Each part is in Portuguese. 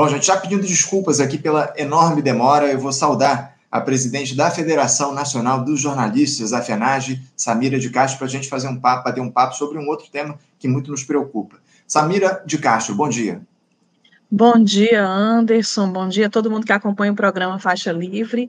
Bom, gente, já pedindo desculpas aqui pela enorme demora, eu vou saudar a presidente da Federação Nacional dos Jornalistas, a FENAGE, Samira de Castro, para a gente fazer um papo, bater um papo sobre um outro tema que muito nos preocupa. Samira de Castro, bom dia. Bom dia, Anderson. Bom dia a todo mundo que acompanha o programa Faixa Livre.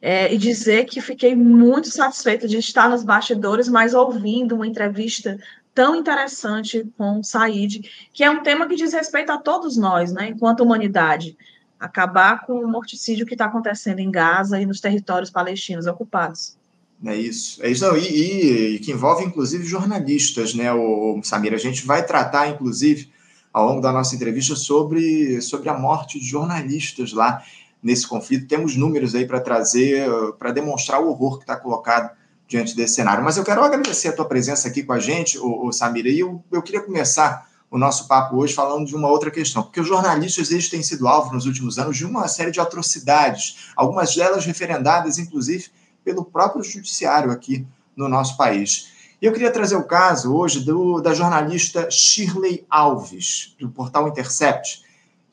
É, e dizer que fiquei muito satisfeita de estar nos bastidores, mas ouvindo uma entrevista tão interessante com o Said, que é um tema que diz respeito a todos nós, né, enquanto humanidade. Acabar com o morticídio que está acontecendo em Gaza e nos territórios palestinos ocupados. É isso. É isso não, e, e, e, que envolve, inclusive, jornalistas, né, o, o Samir? A gente vai tratar, inclusive, ao longo da nossa entrevista, sobre, sobre a morte de jornalistas lá nesse conflito. Temos números aí para trazer, para demonstrar o horror que está colocado diante desse cenário. Mas eu quero agradecer a tua presença aqui com a gente, o, o Samir, e eu, eu queria começar o nosso papo hoje falando de uma outra questão, porque os jornalistas eles têm sido alvo nos últimos anos de uma série de atrocidades, algumas delas referendadas, inclusive, pelo próprio judiciário aqui no nosso país. E eu queria trazer o caso hoje do, da jornalista Shirley Alves, do portal Intercept,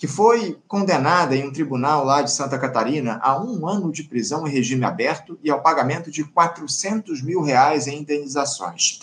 que foi condenada em um tribunal lá de Santa Catarina a um ano de prisão em regime aberto e ao pagamento de 400 mil reais em indenizações.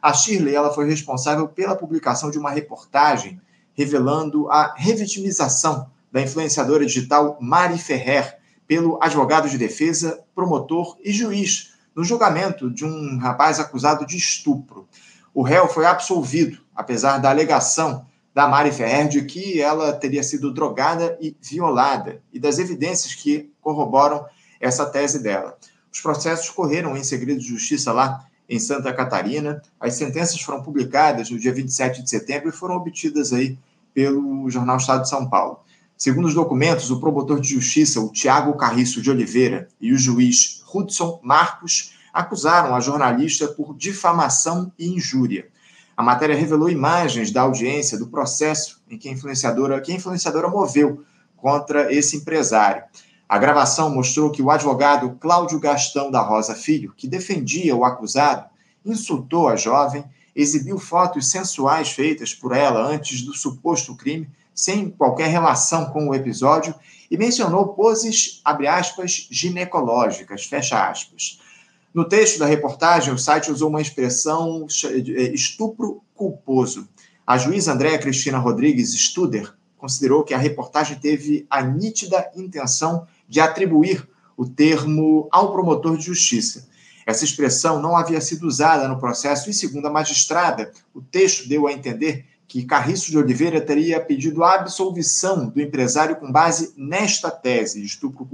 A Shirley ela foi responsável pela publicação de uma reportagem revelando a revitimização da influenciadora digital Mari Ferrer pelo advogado de defesa, promotor e juiz no julgamento de um rapaz acusado de estupro. O réu foi absolvido, apesar da alegação da Mari Ferrer de que ela teria sido drogada e violada, e das evidências que corroboram essa tese dela. Os processos correram em segredo de justiça lá em Santa Catarina. As sentenças foram publicadas no dia 27 de setembro e foram obtidas aí pelo jornal Estado de São Paulo. Segundo os documentos, o promotor de justiça, o Tiago Carriço de Oliveira, e o juiz Hudson Marcos acusaram a jornalista por difamação e injúria. A matéria revelou imagens da audiência do processo em que a influenciadora, que a influenciadora moveu contra esse empresário. A gravação mostrou que o advogado Cláudio Gastão da Rosa Filho, que defendia o acusado, insultou a jovem, exibiu fotos sensuais feitas por ela antes do suposto crime, sem qualquer relação com o episódio, e mencionou poses, abre aspas, ginecológicas, fecha aspas. No texto da reportagem, o site usou uma expressão estupro culposo. A juíza Andréa Cristina Rodrigues Studer considerou que a reportagem teve a nítida intenção de atribuir o termo ao promotor de justiça. Essa expressão não havia sido usada no processo e, segundo a magistrada, o texto deu a entender que Carriço de Oliveira teria pedido a absolvição do empresário com base nesta tese de estupro.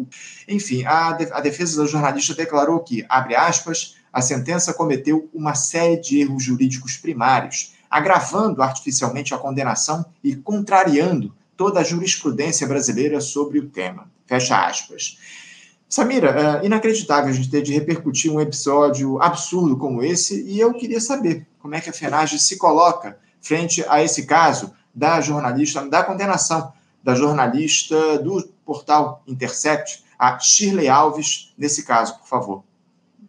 Enfim, a, defesa da jornalista declarou que, abre aspas, a sentença cometeu uma série de erros jurídicos primários, agravando artificialmente a condenação e contrariando toda a jurisprudência brasileira sobre o tema. Fecha aspas. Samira, é inacreditável a gente ter de repercutir um episódio absurdo como esse, e eu queria saber como é que a FENAGE se coloca frente a esse caso da jornalista, da condenação da jornalista do portal Intercept, a Shirley Alves, nesse caso, por favor.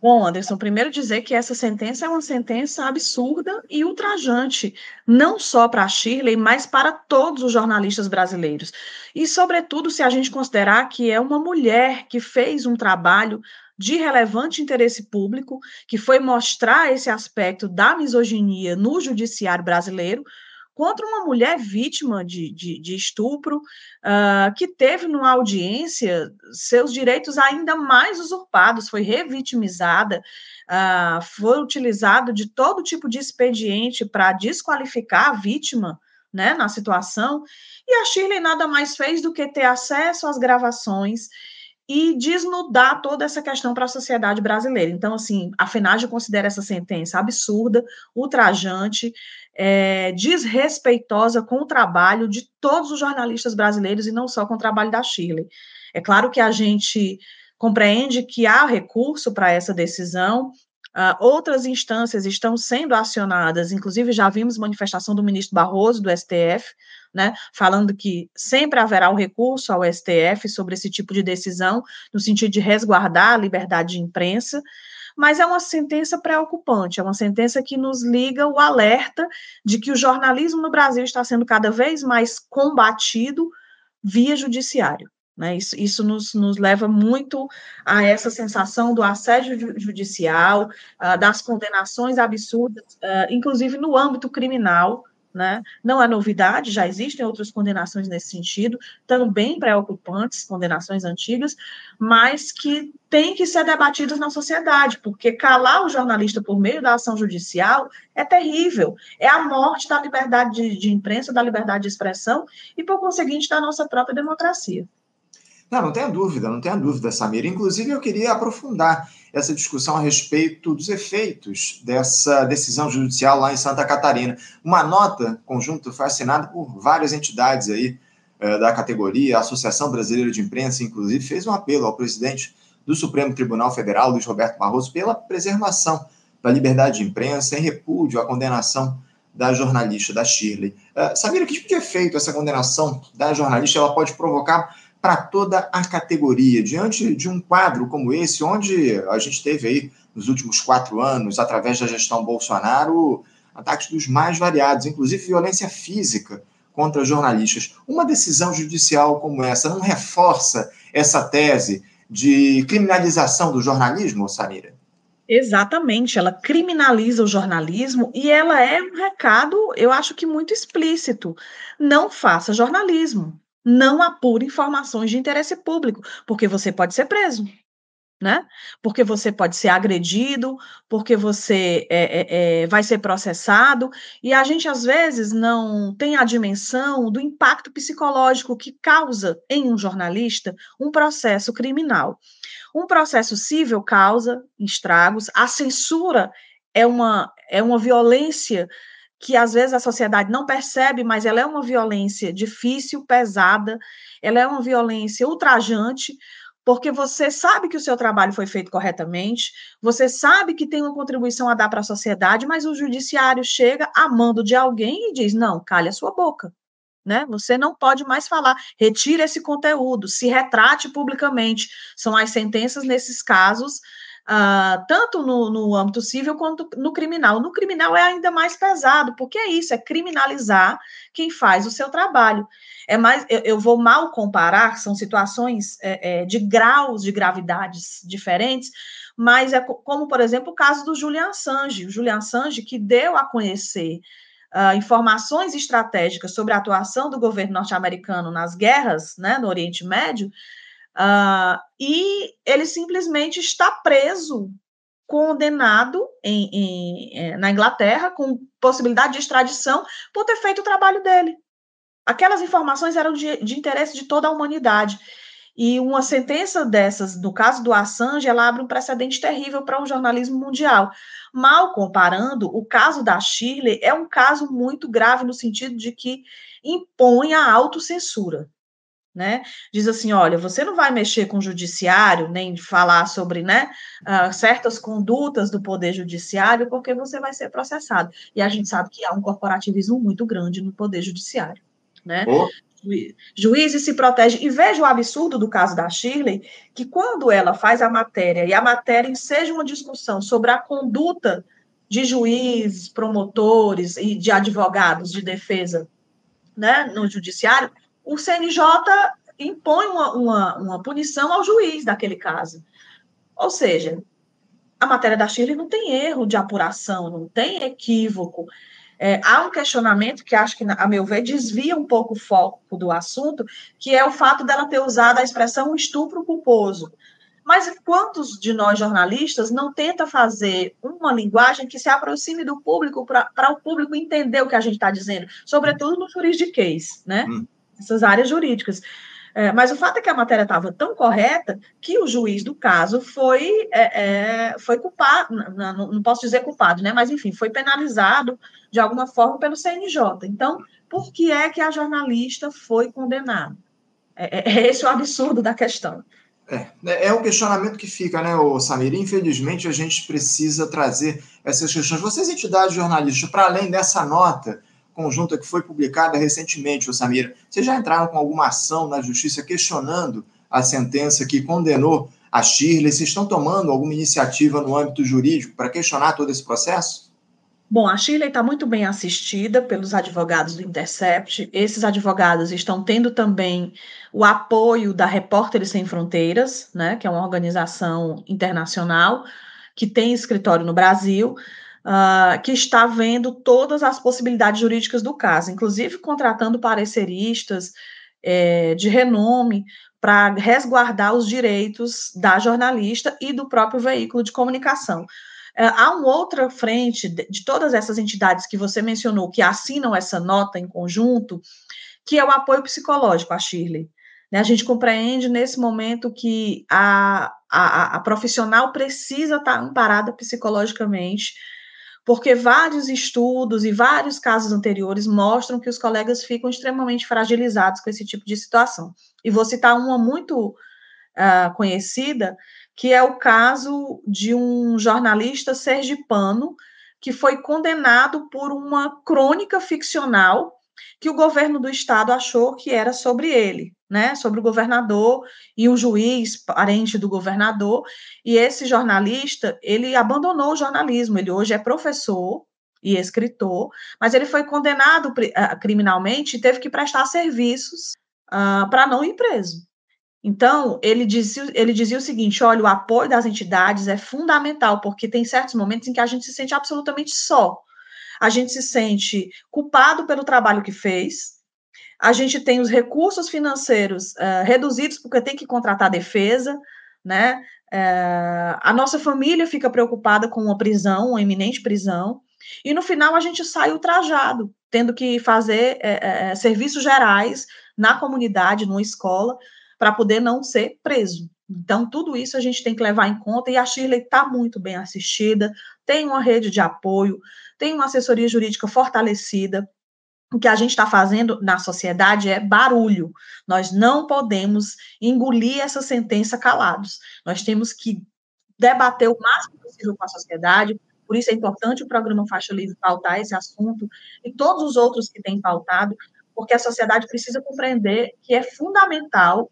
Bom, Anderson, primeiro dizer que essa sentença é uma sentença absurda e ultrajante, não só para a Shirley, mas para todos os jornalistas brasileiros. E, sobretudo, se a gente considerar que é uma mulher que fez um trabalho de relevante interesse público, que foi mostrar esse aspecto da misoginia no judiciário brasileiro, contra uma mulher vítima de, de, de estupro, uh, que teve numa audiência seus direitos ainda mais usurpados, foi revitimizada, uh, foi utilizado de todo tipo de expediente para desqualificar a vítima né, na situação, e a Shirley nada mais fez do que ter acesso às gravações e desnudar toda essa questão para a sociedade brasileira. Então, assim, a FENAGE considera essa sentença absurda, ultrajante, é, desrespeitosa com o trabalho de todos os jornalistas brasileiros e não só com o trabalho da Chile. É claro que a gente compreende que há recurso para essa decisão, Uh, outras instâncias estão sendo acionadas, inclusive já vimos manifestação do ministro Barroso, do STF, né, falando que sempre haverá o recurso ao STF sobre esse tipo de decisão, no sentido de resguardar a liberdade de imprensa, mas é uma sentença preocupante, é uma sentença que nos liga o alerta de que o jornalismo no Brasil está sendo cada vez mais combatido via judiciário. Né? Isso, isso nos, nos, leva muito a essa sensação do assédio judicial, uh, das condenações absurdas, uh, inclusive no âmbito criminal, né? Não é novidade, já existem outras condenações nesse sentido, também preocupantes, condenações antigas, mas que têm que ser debatidas na sociedade, porque calar o jornalista por meio da ação judicial é terrível, é a morte da liberdade de, de imprensa, da liberdade de expressão e, por conseguinte, da nossa própria democracia. Não, não tenha dúvida, não tenha dúvida, Samir. Inclusive, eu queria aprofundar essa discussão a respeito dos efeitos dessa decisão judicial lá em Santa Catarina. Uma nota conjunta foi assinada por várias entidades aí eh, da categoria, a Associação Brasileira de Imprensa, inclusive, fez um apelo ao presidente do Supremo Tribunal Federal, Luiz Roberto Barroso, pela preservação da liberdade de imprensa em repúdio à condenação da jornalista, da Shirley. Uh, Samira, que tipo de efeito essa condenação da jornalista ela pode provocar para toda a categoria. Diante de um quadro como esse, onde a gente teve aí nos últimos quatro anos, através da gestão Bolsonaro, ataques dos mais variados, inclusive violência física contra jornalistas. Uma decisão judicial como essa não reforça essa tese de criminalização do jornalismo, Samira? Exatamente, ela criminaliza o jornalismo e ela é um recado, eu acho que muito explícito. Não faça jornalismo não apure informações de interesse público, porque você pode ser preso, né? Porque você pode ser agredido, porque você é, é, é, vai ser processado, e a gente às vezes não tem a dimensão do impacto psicológico que causa em um jornalista um processo criminal. Um processo civil causa estragos, a censura é uma, é uma violência que às vezes a sociedade não percebe, mas ela é uma violência difícil, pesada, ela é uma violência ultrajante, porque você sabe que o seu trabalho foi feito corretamente, você sabe que tem uma contribuição a dar para a sociedade, mas o judiciário chega a mando de alguém e diz: não, calhe a sua boca. Né? Você não pode mais falar, retire esse conteúdo, se retrate publicamente. São as sentenças nesses casos uh, tanto no, no âmbito civil quanto no criminal. No criminal é ainda mais pesado, porque é isso, é criminalizar quem faz o seu trabalho. É mais, eu, eu vou mal comparar, são situações é, é, de graus de gravidades diferentes, mas é como, por exemplo, o caso do Julian Assange. O Julian Assange que deu a conhecer Uh, informações estratégicas sobre a atuação do governo norte-americano nas guerras né, no Oriente Médio, Uh, e ele simplesmente está preso, condenado em, em, é, na Inglaterra, com possibilidade de extradição, por ter feito o trabalho dele. Aquelas informações eram de, de interesse de toda a humanidade. E uma sentença dessas, no caso do Assange, ela abre um precedente terrível para o um jornalismo mundial. Mal comparando, o caso da Shirley é um caso muito grave no sentido de que impõe a autocensura né? Diz assim, olha, você não vai mexer com o judiciário, nem falar sobre, né, uh, certas condutas do poder judiciário, porque você vai ser processado. E a gente sabe que há um corporativismo muito grande no poder judiciário, né? Oh. Juízes se protegem. E veja o absurdo do caso da Shirley, que quando ela faz a matéria, e a matéria seja uma discussão sobre a conduta de juízes, promotores e de advogados de defesa né, no judiciário, o CNJ impõe uma, uma, uma punição ao juiz daquele caso. Ou seja, a matéria da Shirley não tem erro de apuração, não tem equívoco. É, há um questionamento que acho que, a meu ver, desvia um pouco o foco do assunto, que é o fato dela ter usado a expressão estupro culposo. Mas quantos de nós jornalistas não tenta fazer uma linguagem que se aproxime do público para o público entender o que a gente está dizendo, sobretudo no juridiquês, né? Hum essas áreas jurídicas. É, mas o fato é que a matéria estava tão correta que o juiz do caso foi, é, é, foi culpado, não, não, posso dizer culpado, né? Mas enfim, foi penalizado de alguma forma pelo CNJ. Então, por que é que a jornalista foi condenada? É, é, é esse o absurdo da questão. É, é, é o questionamento que fica, né, o Samir? Infelizmente, a gente precisa trazer essas questões. Vocês, entidades jornalistas, para além dessa nota conjunta que foi publicada recentemente, o Samira, vocês já entraram com alguma ação na justiça questionando a sentença que condenou a Shirley? Vocês estão tomando alguma iniciativa no âmbito jurídico para questionar todo esse processo? Bom, a Shirley está muito bem assistida pelos advogados do Intercept. Esses advogados estão tendo também o apoio da Repórteres Sem Fronteiras, né, que é uma organização internacional que tem escritório no Brasil, uh, que está vendo todas as possibilidades jurídicas do caso, inclusive contratando pareceristas é, de renome para resguardar os direitos da jornalista e do próprio veículo de comunicação. É, há uma outra frente de, todas essas entidades que você mencionou que assinam essa nota em conjunto, que é o apoio psicológico à Shirley. Né? A gente compreende nesse momento que a, a, a profissional precisa estar amparada psicologicamente, porque vários estudos e vários casos anteriores mostram que os colegas ficam extremamente fragilizados com esse tipo de situação. E vou citar uma muito uh, conhecida, que é o caso de um jornalista sergipano que foi condenado por uma crônica ficcional que o governo do estado achou que era sobre ele, né, sobre o governador e um juiz parente do governador, e esse jornalista, ele abandonou o jornalismo, ele hoje é professor e escritor, mas ele foi condenado uh, criminalmente e teve que prestar serviços uh, para não ir preso. Então, ele dizia, ele dizia o seguinte: olha, o apoio das entidades é fundamental, porque tem certos momentos em que a gente se sente absolutamente só. A gente se sente culpado pelo trabalho que fez, a gente tem os recursos financeiros uh, reduzidos porque tem que contratar defesa, né? Uh, a nossa família fica preocupada com uma prisão, uma iminente prisão, e no final a gente sai ultrajado, tendo que fazer uh, serviços gerais na comunidade, numa escola, para poder não ser preso. Então, tudo isso a gente tem que levar em conta e a Shirley está muito bem assistida, tem uma rede de apoio, tem uma assessoria jurídica fortalecida. O que a gente está fazendo na sociedade é barulho. Nós não podemos engolir essa sentença calados. Nós temos que debater o máximo possível com a sociedade. Por isso é importante o programa Faixa Livre pautar esse assunto e todos os outros que têm pautado, porque a sociedade precisa compreender que é fundamental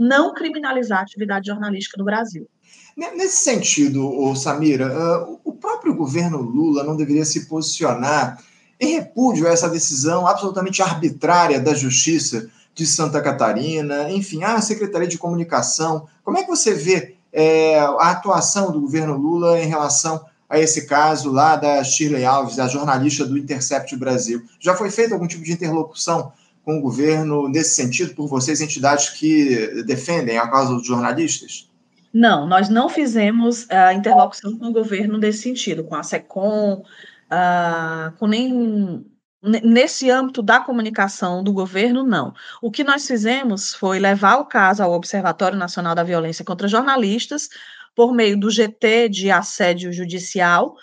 não criminalizar a atividade jornalística no Brasil. Nesse sentido, Samira, o próprio governo Lula não deveria se posicionar em repúdio a essa decisão absolutamente arbitrária da Justiça de Santa Catarina, enfim, a Secretaria de Comunicação. Como é que você vê é, a atuação do governo Lula em relação a esse caso lá da Shirley Alves, a jornalista do Intercept Brasil? Já foi feita algum tipo de interlocução com o governo nesse sentido, por vocês, entidades que defendem a causa dos jornalistas? Não, nós não fizemos a uh, interlocução com o governo nesse sentido, com a SECOM, uh, com nem nesse âmbito da comunicação do governo, não. O que nós fizemos foi levar o caso ao Observatório Nacional da Violência contra Jornalistas, por meio do GT de assédio judicial,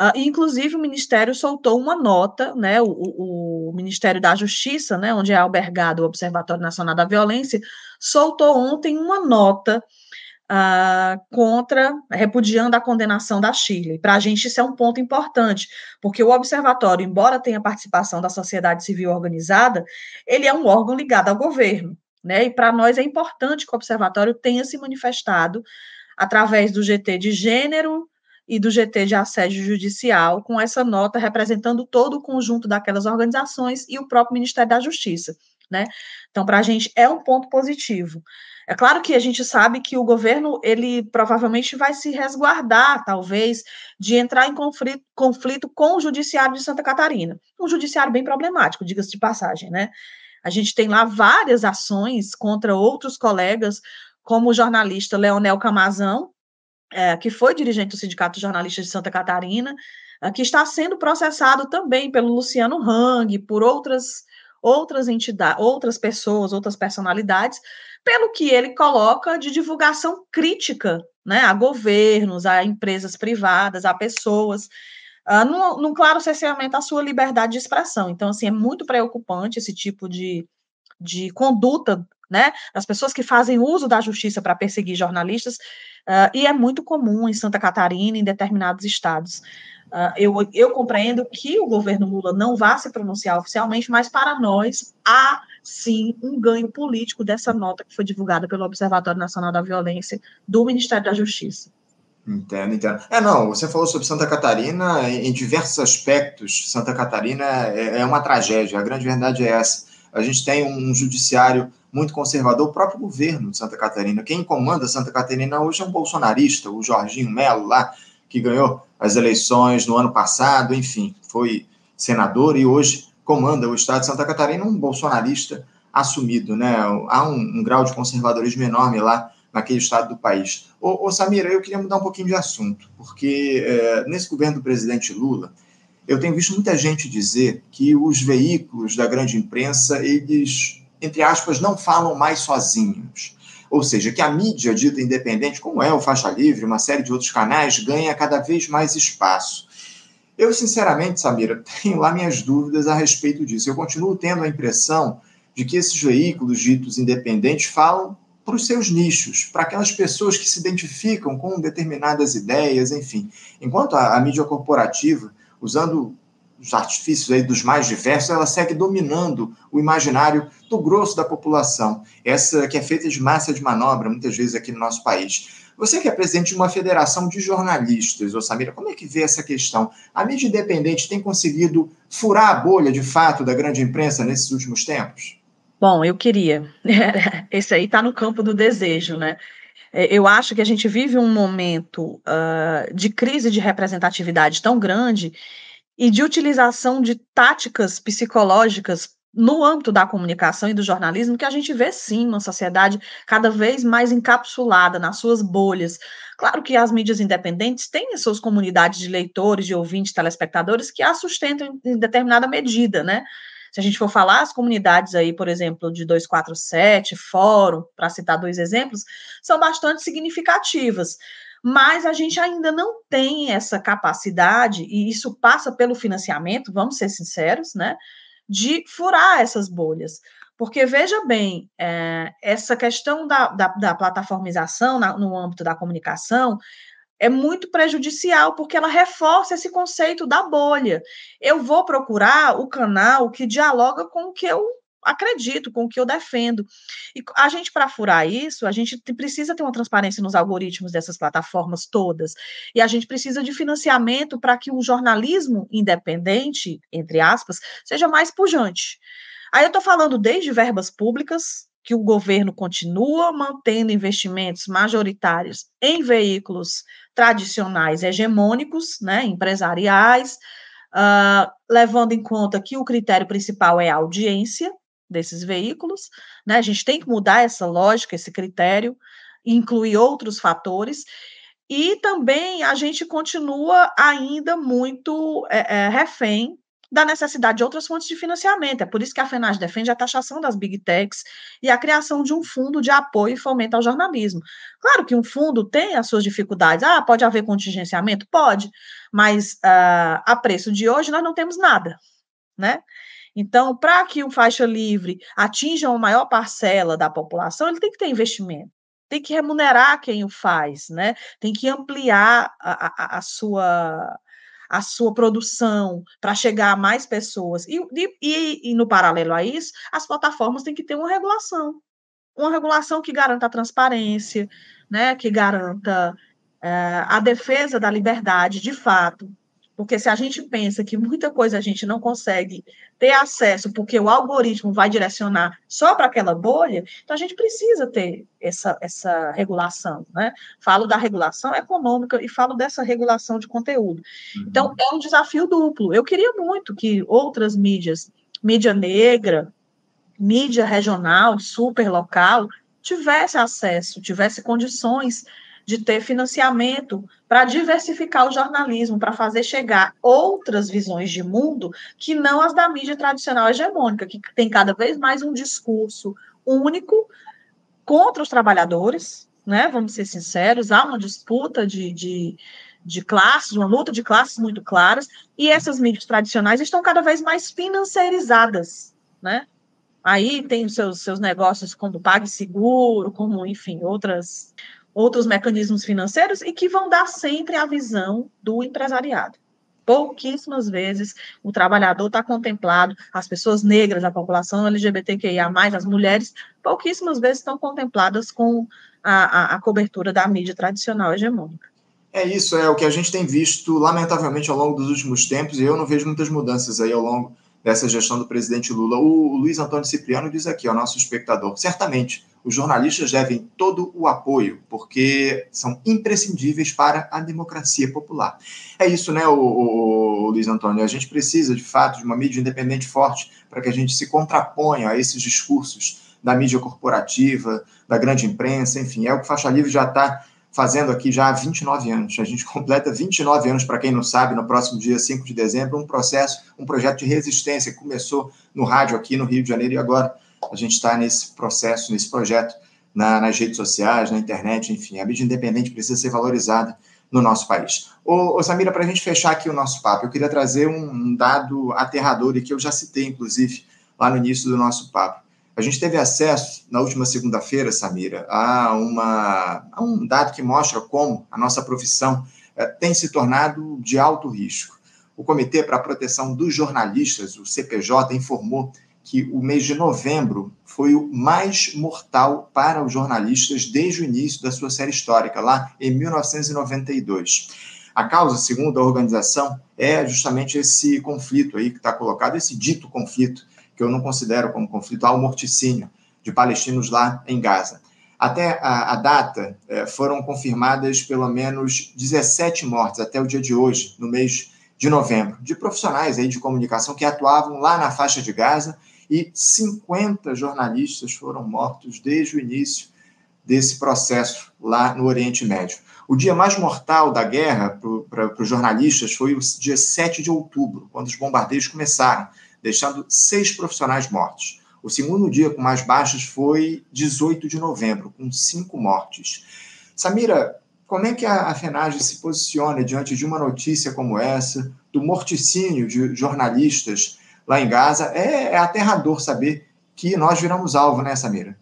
Uh, inclusive, o Ministério soltou uma nota, né, o, o, Ministério da Justiça, né, onde é albergado o Observatório Nacional da Violência, soltou ontem uma nota uh, contra, repudiando a condenação da Chile. Para a gente, isso é um ponto importante, porque o Observatório, embora tenha participação da sociedade civil organizada, ele é um órgão ligado ao governo, né, e para nós é importante que o Observatório tenha se manifestado através do GT de gênero, e do GT de assédio judicial, com essa nota representando todo o conjunto daquelas organizações e o próprio Ministério da Justiça, né? Então, para a gente é um ponto positivo. É claro que a gente sabe que o governo, ele provavelmente vai se resguardar, talvez, de entrar em conflito, conflito com o judiciário de Santa Catarina. Um judiciário bem problemático, diga-se de passagem, né? A gente tem lá várias ações contra outros colegas, como o jornalista Leonel Camazão, é, que foi dirigente do Sindicato de Jornalistas de Santa Catarina, é, que está sendo processado também pelo Luciano Hang, por outras outras entidades, outras pessoas, outras personalidades, pelo que ele coloca de divulgação crítica né, a governos, a empresas privadas, a pessoas, uh, num, num claro cerceamento à sua liberdade de expressão. Então, assim, é muito preocupante esse tipo de, de conduta né, das pessoas que fazem uso da justiça para perseguir jornalistas, uh, e é muito comum em Santa Catarina, em determinados estados. Uh, eu, eu compreendo que o governo Lula não vá se pronunciar oficialmente, mas para nós há sim um ganho político dessa nota que foi divulgada pelo Observatório Nacional da Violência do Ministério da Justiça. Entendo, entendo. É, não, você falou sobre Santa Catarina, em diversos aspectos, Santa Catarina é, é uma tragédia, a grande verdade é essa. A gente tem um judiciário muito conservador, o próprio governo de Santa Catarina. Quem comanda Santa Catarina hoje é um bolsonarista, o Jorginho Melo lá, que ganhou as eleições no ano passado, enfim, foi senador e hoje comanda o estado de Santa Catarina, um bolsonarista assumido, né? Há um, um grau de conservadorismo enorme lá naquele estado do país. Ô, ô Samira, eu queria mudar um pouquinho de assunto, porque é, nesse governo do presidente Lula, eu tenho visto muita gente dizer que os veículos da grande imprensa, eles, entre aspas, não falam mais sozinhos. Ou seja, que a mídia dita independente, como é o Faixa Livre, uma série de outros canais, ganha cada vez mais espaço. Eu, sinceramente, Samira, tenho lá minhas dúvidas a respeito disso. Eu continuo tendo a impressão de que esses veículos ditos independentes falam para os seus nichos, para aquelas pessoas que se identificam com determinadas ideias, enfim. Enquanto a, a mídia corporativa, usando os artifícios aí dos mais diversos, ela segue dominando o imaginário do grosso da população, essa que é feita de massa de manobra, muitas vezes aqui no nosso país. Você que é presidente de uma federação de jornalistas, ô Samira, como é que vê essa questão? A mídia independente tem conseguido furar a bolha, de fato, da grande imprensa nesses últimos tempos? Bom, eu queria. Esse aí está no campo do desejo, né? É, eu acho que a gente vive um momento uh, de crise de representatividade tão grande e de utilização de táticas psicológicas no âmbito da comunicação e do jornalismo que a gente vê sim uma sociedade cada vez mais encapsulada nas suas bolhas. Claro que as mídias independentes têm as suas comunidades de leitores, de ouvintes, telespectadores que a sustentam em determinada medida, né? Se a gente for falar, as comunidades aí, por exemplo, de 247, Fórum, para citar dois exemplos, são bastante significativas. Mas a gente ainda não tem essa capacidade, e isso passa pelo financiamento, vamos ser sinceros, né? De furar essas bolhas. Porque, veja bem, é, essa questão da, da, da plataformização na, no âmbito da comunicação, é muito prejudicial, porque ela reforça esse conceito da bolha. Eu vou procurar o canal que dialoga com o que eu acredito, com o que eu defendo. E a gente, para furar isso, a gente precisa ter uma transparência nos algoritmos dessas plataformas todas. E a gente precisa de financiamento para que o jornalismo independente, entre aspas, seja mais pujante. Aí eu estou falando desde verbas públicas, que o governo continua mantendo investimentos majoritários em veículos tradicionais hegemônicos, né, empresariais, uh, levando em conta que o critério principal é a audiência desses veículos, né, a gente tem que mudar essa lógica, esse critério, incluir outros fatores, e também a gente continua ainda muito é, é, refém da necessidade de outras fontes de financiamento. É por isso que a FENAGE defende a taxação das big techs e a criação de um fundo de apoio e fomento ao jornalismo. Claro que um fundo tem as suas dificuldades. Ah, pode haver contingenciamento? Pode, mas uh, a preço de hoje nós não temos nada, né? Então, para que o faixa livre atinja uma maior parcela da população, ele tem que ter investimento tem que remunerar quem o faz, né? Tem que ampliar a, a, a sua a sua produção para chegar a mais pessoas. E, e, e, no paralelo a isso, as plataformas têm que ter uma regulação. Uma regulação que garanta a transparência, né, que garanta é, a defesa da liberdade de fato, porque se a gente pensa que muita coisa a gente não consegue ter acesso, porque o algoritmo vai direcionar só para aquela bolha, então a gente precisa ter essa, essa regulação. Né? Falo da regulação econômica e falo dessa regulação de conteúdo. Uhum. Então, é um desafio duplo. Eu queria muito que outras mídias, mídia negra, mídia regional, super local, tivesse acesso, tivesse condições de ter financiamento para diversificar o jornalismo, para fazer chegar outras visões de mundo que não as da mídia tradicional hegemônica, que tem cada vez mais um discurso único contra os trabalhadores, né? Vamos ser sinceros, há uma disputa de, de, de classes, uma luta de classes muito claras, e essas mídias tradicionais estão cada vez mais financiarizadas, né? Aí tem os seus, seus negócios como PagSeguro, como, enfim, outras outros mecanismos financeiros e que vão dar sempre a visão do empresariado. Pouquíssimas vezes o trabalhador está contemplado, as pessoas negras, a população LGBTQIA, as mulheres, pouquíssimas vezes estão contempladas com a, a, a cobertura da mídia tradicional hegemônica. É isso, é o que a gente tem visto, lamentavelmente, ao longo dos últimos tempos, e eu não vejo muitas mudanças aí ao longo dessa gestão do presidente Lula. O Luiz Antônio Cipriano diz aqui ao nosso espectador: certamente os jornalistas devem todo o apoio, porque são imprescindíveis para a democracia popular. É isso, né, o, o, o Luiz Antônio? A gente precisa, de fato, de uma mídia independente forte para que a gente se contraponha a esses discursos da mídia corporativa, da grande imprensa, enfim, é o que Faixa Livre já está fazendo aqui já há 29 anos. A gente completa 29 anos, para quem não sabe, no próximo dia 5 de dezembro, um processo, um projeto de resistência que começou no rádio aqui no Rio de Janeiro e agora a gente está nesse processo, nesse projeto na, nas redes sociais, na internet, enfim. A mídia independente precisa ser valorizada no nosso país. Ô, ô Samira, para a gente fechar aqui o nosso papo, eu queria trazer um dado aterrador e que eu já citei, inclusive, lá no início do nosso papo. A gente teve acesso, na última segunda-feira, Samira, a, uma, a um dado que mostra como a nossa profissão é, tem se tornado de alto risco. O Comitê para a Proteção dos Jornalistas, o CPJ, informou que o mês de novembro foi o mais mortal para os jornalistas desde o início da sua série histórica, lá em 1992. A causa, segundo a organização, é justamente esse conflito aí que está colocado, esse dito conflito que eu não considero como conflito, ao morticínio de palestinos lá em Gaza. Até a, a data, é, foram confirmadas pelo menos 17 mortes até o dia de hoje, no mês de novembro, de profissionais aí de comunicação que atuavam lá na faixa de Gaza e 50 jornalistas foram mortos desde o início desse processo lá no Oriente Médio. O dia mais mortal da guerra para os jornalistas foi o dia 7 de outubro, quando os bombardeios começaram deixando seis profissionais mortos. O segundo dia com mais baixas foi 18 de novembro, com cinco mortes. Samira, como é que a FENAGE se posiciona diante de uma notícia como essa, do morticínio de jornalistas lá em Gaza? É, é aterrador saber que nós viramos alvo, né, Samira?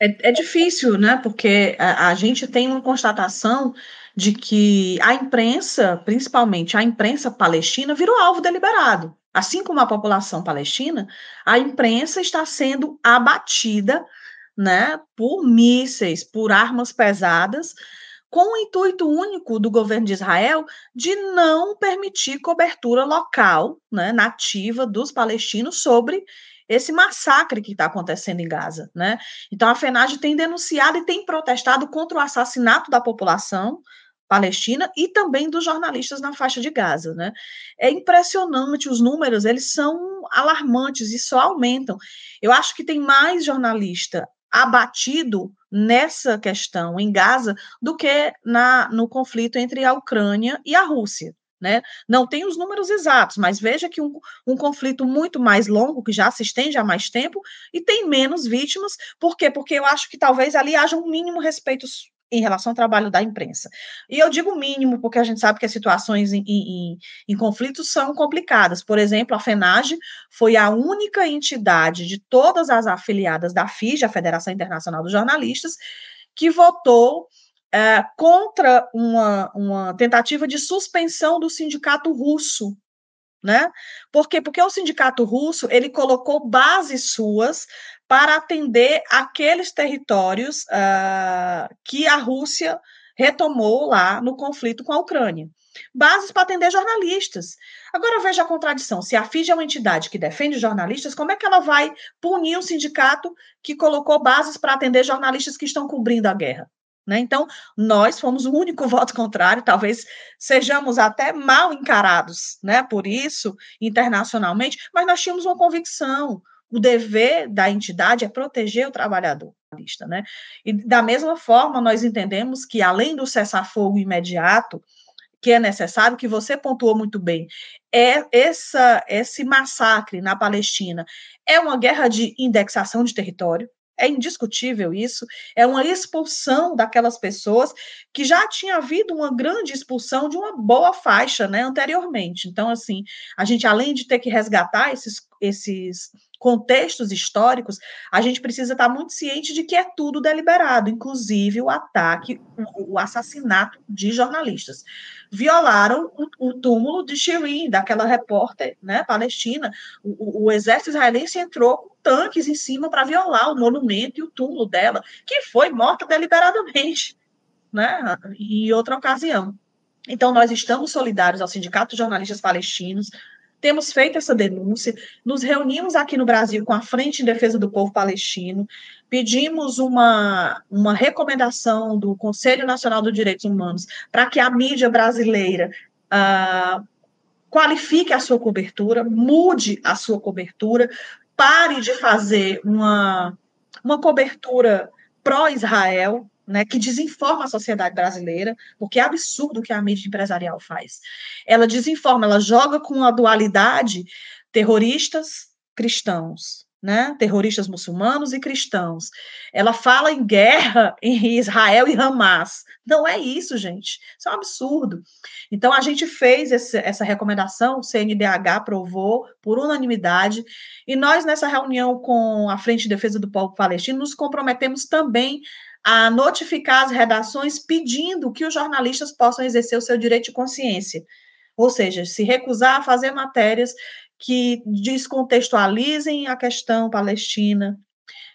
É, é difícil, né? Porque a, a gente tem uma constatação de que a imprensa, principalmente a imprensa palestina, virou alvo deliberado. Assim como a população palestina, a imprensa está sendo abatida né, por mísseis, por armas pesadas, com o intuito único do governo de Israel de não permitir cobertura local, né, nativa dos palestinos sobre esse massacre que está acontecendo em Gaza, né? Então a FENAGE tem denunciado e tem protestado contra o assassinato da população, Palestina e também dos jornalistas na faixa de Gaza, né? É impressionante os números, eles são alarmantes e só aumentam. Eu acho que tem mais jornalista abatido nessa questão em Gaza do que na, no conflito entre a Ucrânia e a Rússia. Né? Não tem os números exatos, mas veja que um, um, conflito muito mais longo, que já se estende há mais tempo, e tem menos vítimas, por quê? Porque eu acho que talvez ali haja um mínimo respeito em relação ao trabalho da imprensa. E eu digo mínimo, porque a gente sabe que as situações em, em, em conflitos são complicadas. Por exemplo, a FENAGE foi a única entidade de todas as afiliadas da FIJ, a Federação Internacional dos Jornalistas, que votou é, contra uma, uma tentativa de suspensão do sindicato russo né? Por quê? Porque o sindicato russo ele colocou bases suas para atender aqueles territórios uh, que a Rússia retomou lá no conflito com a Ucrânia. Bases para atender jornalistas. Agora veja a contradição. Se a FIJ é uma entidade que defende jornalistas, como é que ela vai punir um sindicato que colocou bases para atender jornalistas que estão cobrindo a guerra? Né? Então, nós fomos o único voto contrário, talvez sejamos até mal encarados né, por isso internacionalmente, mas nós tínhamos uma convicção. O dever da entidade é proteger o trabalhador. Né? E da mesma forma, nós entendemos que, além do cessar-fogo imediato, que é necessário, que você pontuou muito bem, é essa, esse massacre na Palestina é uma guerra de indexação de território, é indiscutível isso, é uma expulsão daquelas pessoas que já tinha havido uma grande expulsão de uma boa faixa, né, anteriormente. Então, assim, a gente, além de ter que resgatar esses, esses contextos históricos, a gente precisa estar muito ciente de que é tudo deliberado, inclusive o ataque, o, assassinato de jornalistas. Violaram o, o, túmulo de Shirin, daquela repórter né, palestina. O, o exército israelense entrou com tanques em cima para violar o monumento e o túmulo dela, que foi morta deliberadamente, né, em outra ocasião. Então, nós estamos solidários ao Sindicato de Jornalistas Palestinos, temos feito essa denúncia, nos reunimos aqui no Brasil com a Frente em Defesa do Povo Palestino, pedimos uma, uma recomendação do Conselho Nacional dos Direitos Humanos para que a mídia brasileira uh, qualifique a sua cobertura, mude a sua cobertura, pare de fazer uma, uma cobertura pró-Israel, né, que desinforma a sociedade brasileira, porque é absurdo o que a mídia empresarial faz. Ela desinforma, ela joga com a dualidade terroristas cristãos, né, terroristas muçulmanos e cristãos. Ela fala em guerra em Israel e Hamas. Não é isso, gente. Isso é um absurdo. Então, a gente fez esse, essa recomendação, o CNDH aprovou por unanimidade, e nós, nessa reunião com a Frente de Defesa do Povo Palestino, nos comprometemos também a notificar as redações pedindo que os jornalistas possam exercer o seu direito de consciência. Ou seja, se recusar a fazer matérias que descontextualizem a questão palestina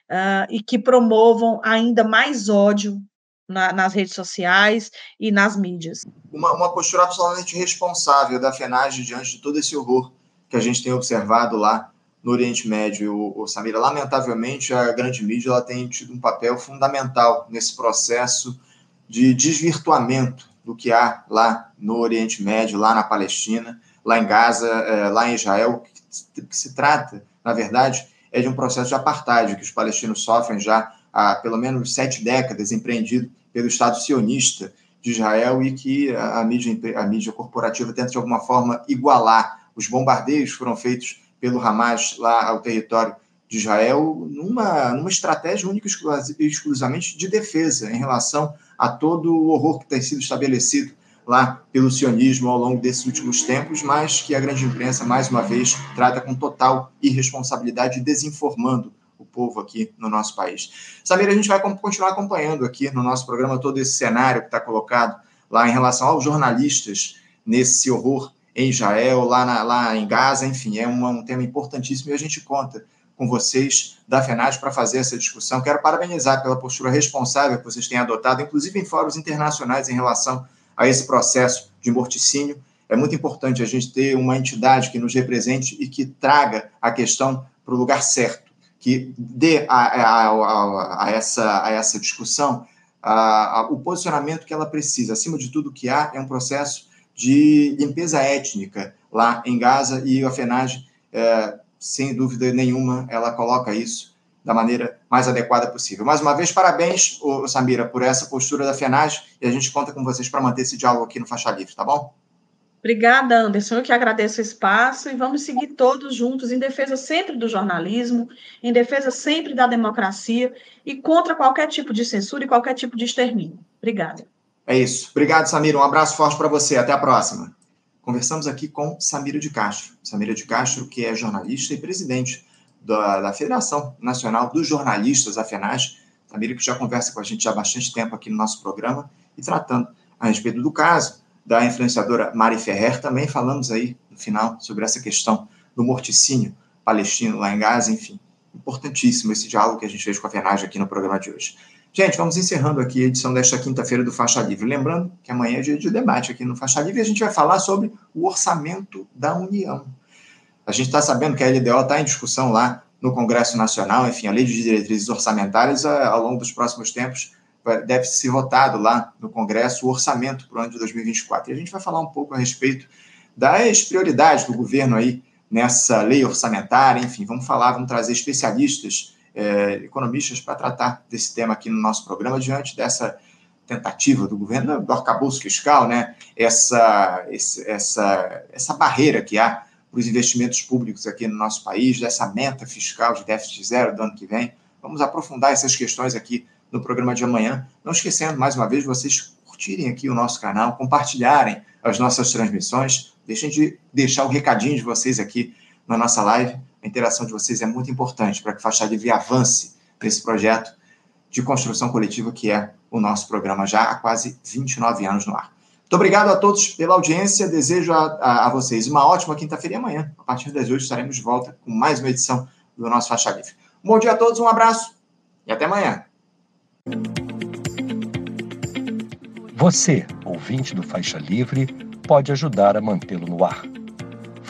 uh, e que promovam ainda mais ódio na, nas redes sociais e nas mídias. Uma, uma postura absolutamente responsável da FENAGE diante de todo esse horror que a gente tem observado lá no Oriente Médio, o, o Samira. Lamentavelmente, a grande mídia ela tem tido um papel fundamental nesse processo de desvirtuamento do que há lá no Oriente Médio, lá na Palestina, lá em Gaza, é, lá em Israel. O que se trata, na verdade, é de um processo de apartheid que os palestinos sofrem já há pelo menos sete décadas, empreendido pelo Estado sionista de Israel e que a mídia, a mídia corporativa tenta, de alguma forma, igualar. Os bombardeios foram feitos pelo Hamas lá ao território de Israel numa, numa estratégia única e exclusivamente de defesa em relação a todo o horror que tem sido estabelecido lá pelo sionismo ao longo desses últimos tempos, mas que a grande imprensa, mais uma vez, trata com total irresponsabilidade, desinformando o povo aqui no nosso país. Samir, a gente vai continuar acompanhando aqui no nosso programa todo esse cenário que está colocado lá em relação aos jornalistas nesse horror em Israel, lá, na, lá em Gaza, enfim, é um, um tema importantíssimo e a gente conta com vocês da FENAD para fazer essa discussão. Quero parabenizar pela postura responsável que vocês têm adotado, inclusive em fóruns internacionais, em relação a esse processo de morticínio. É muito importante a gente ter uma entidade que nos represente e que traga a questão para o lugar certo, que dê a, a, a, a essa, a essa discussão o posicionamento que ela precisa. Acima de tudo, o que há é um processo de limpeza étnica lá em Gaza e a FENAGE, é, sem dúvida nenhuma, ela coloca isso da maneira mais adequada possível. Mais uma vez, parabéns, Samira, por essa postura da FENAGE e a gente conta com vocês para manter esse diálogo aqui no Faixa Livre, tá bom? Obrigada, Anderson. Eu que agradeço o espaço e vamos seguir todos juntos em defesa sempre do jornalismo, em defesa sempre da democracia e contra qualquer tipo de censura e qualquer tipo de extermínio. Obrigada. É isso. Obrigado, Samira. Um abraço forte para você. Até a próxima. Conversamos aqui com Samira de Castro. Samira de Castro, que é jornalista e presidente da, da Federação Nacional dos Jornalistas, a FENAG. Samira que já conversa com a gente há bastante tempo aqui no nosso programa e tratando a respeito do caso da influenciadora Mari Ferrer. Também falamos aí no final sobre essa questão do morticínio palestino lá em Gaza, enfim. Importantíssimo esse diálogo que a gente fez com a FENAG aqui no programa de hoje. Gente, vamos encerrando aqui a edição desta quinta-feira do Faixa Livre. Lembrando que amanhã é dia de debate aqui no Faixa Livre e a gente vai falar sobre o orçamento da União. A gente está sabendo que a LDO está em discussão lá no Congresso Nacional, enfim, a Lei de Diretrizes Orçamentárias, ao longo dos próximos tempos, deve ser votado lá no Congresso o orçamento para o ano de 2024. E a gente vai falar um pouco a respeito das prioridades do governo aí nessa lei orçamentária, enfim, vamos falar, vamos trazer especialistas é, economistas para tratar desse tema aqui no nosso programa, diante dessa tentativa do governo do arcabouço fiscal, né? essa, essa, essa barreira que há para os investimentos públicos aqui no nosso país, dessa meta fiscal de déficit zero do ano que vem. Vamos aprofundar essas questões aqui no programa de amanhã. Não esquecendo, mais uma vez, vocês curtirem aqui o nosso canal, compartilharem as nossas transmissões, deixem de deixar o recadinho de vocês aqui na nossa live a interação de vocês é muito importante para que Faixa Livre avance nesse projeto de construção coletiva que é o nosso programa já há quase 29 anos no ar. Muito obrigado a todos pela audiência. Desejo a, a, a vocês uma ótima quinta-feira e amanhã, a partir das 8, estaremos de volta com mais uma edição do nosso Faixa Livre. Um bom dia a todos, um abraço e até amanhã. Você, ouvinte do Faixa Livre, pode ajudar a mantê-lo no ar.